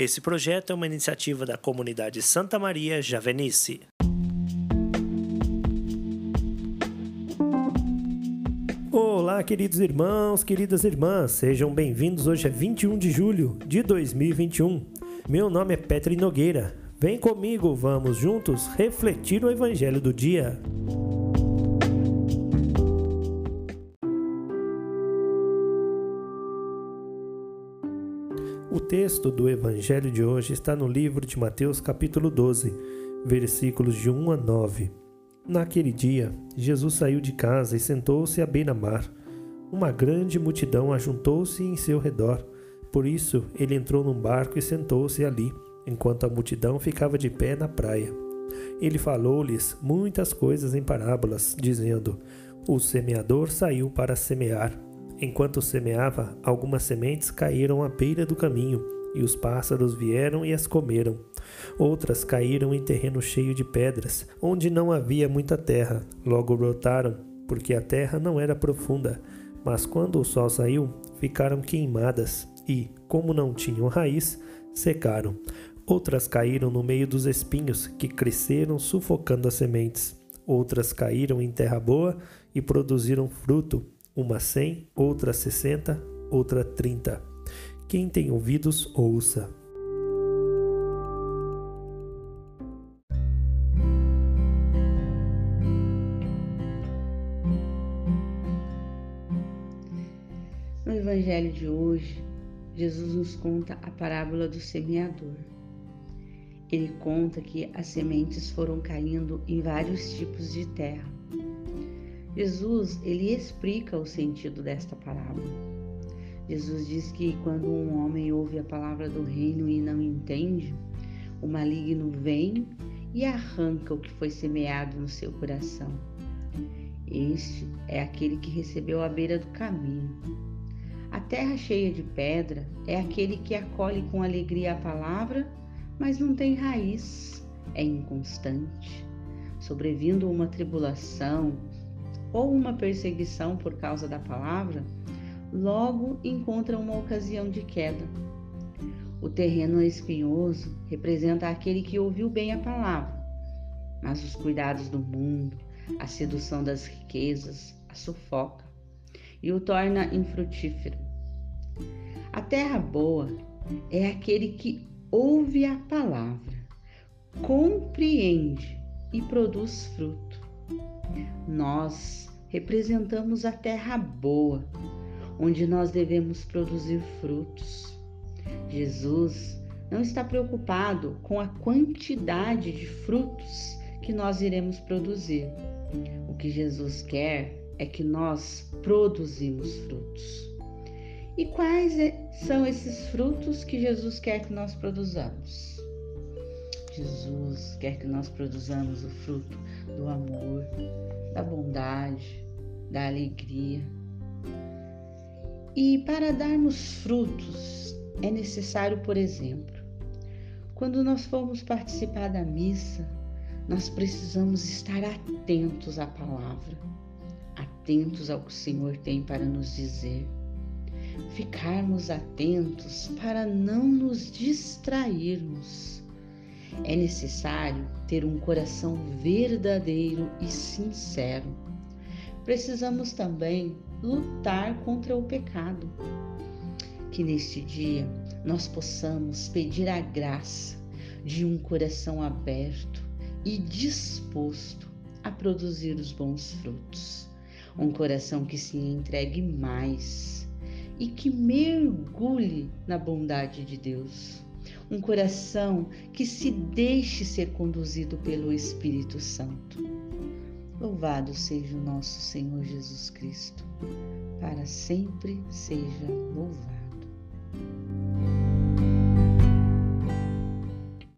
Esse projeto é uma iniciativa da comunidade Santa Maria Javenice. Olá, queridos irmãos, queridas irmãs, sejam bem-vindos. Hoje é 21 de julho de 2021. Meu nome é Petri Nogueira. Vem comigo, vamos juntos refletir o Evangelho do dia. O texto do Evangelho de hoje está no livro de Mateus, capítulo 12, versículos de 1 a 9. Naquele dia, Jesus saiu de casa e sentou-se à beira-mar. Uma grande multidão ajuntou-se em seu redor. Por isso, ele entrou num barco e sentou-se ali, enquanto a multidão ficava de pé na praia. Ele falou-lhes muitas coisas em parábolas, dizendo: O semeador saiu para semear. Enquanto semeava, algumas sementes caíram à beira do caminho, e os pássaros vieram e as comeram. Outras caíram em terreno cheio de pedras, onde não havia muita terra. Logo brotaram, porque a terra não era profunda. Mas quando o sol saiu, ficaram queimadas e, como não tinham raiz, secaram. Outras caíram no meio dos espinhos, que cresceram sufocando as sementes. Outras caíram em terra boa e produziram fruto uma cem, outra sessenta, outra trinta. Quem tem ouvidos, ouça. No Evangelho de hoje, Jesus nos conta a parábola do semeador. Ele conta que as sementes foram caindo em vários tipos de terra Jesus, ele explica o sentido desta parábola. Jesus diz que quando um homem ouve a palavra do reino e não entende, o maligno vem e arranca o que foi semeado no seu coração. Este é aquele que recebeu à beira do caminho. A terra cheia de pedra é aquele que acolhe com alegria a palavra, mas não tem raiz, é inconstante. Sobrevindo uma tribulação, ou uma perseguição por causa da palavra, logo encontra uma ocasião de queda. O terreno espinhoso representa aquele que ouviu bem a palavra, mas os cuidados do mundo, a sedução das riquezas, a sufoca e o torna infrutífero. A terra boa é aquele que ouve a palavra, compreende e produz fruto. Nós representamos a terra boa, onde nós devemos produzir frutos. Jesus não está preocupado com a quantidade de frutos que nós iremos produzir. O que Jesus quer é que nós produzimos frutos. E quais são esses frutos que Jesus quer que nós produzamos? Jesus quer que nós produzamos o fruto do amor, da bondade, da alegria. E para darmos frutos é necessário, por exemplo, quando nós formos participar da missa, nós precisamos estar atentos à palavra, atentos ao que o Senhor tem para nos dizer. Ficarmos atentos para não nos distrairmos é necessário ter um coração verdadeiro e sincero. Precisamos também lutar contra o pecado. Que neste dia nós possamos pedir a graça de um coração aberto e disposto a produzir os bons frutos. Um coração que se entregue mais e que mergulhe na bondade de Deus um coração que se deixe ser conduzido pelo Espírito Santo. Louvado seja o nosso Senhor Jesus Cristo, para sempre seja louvado.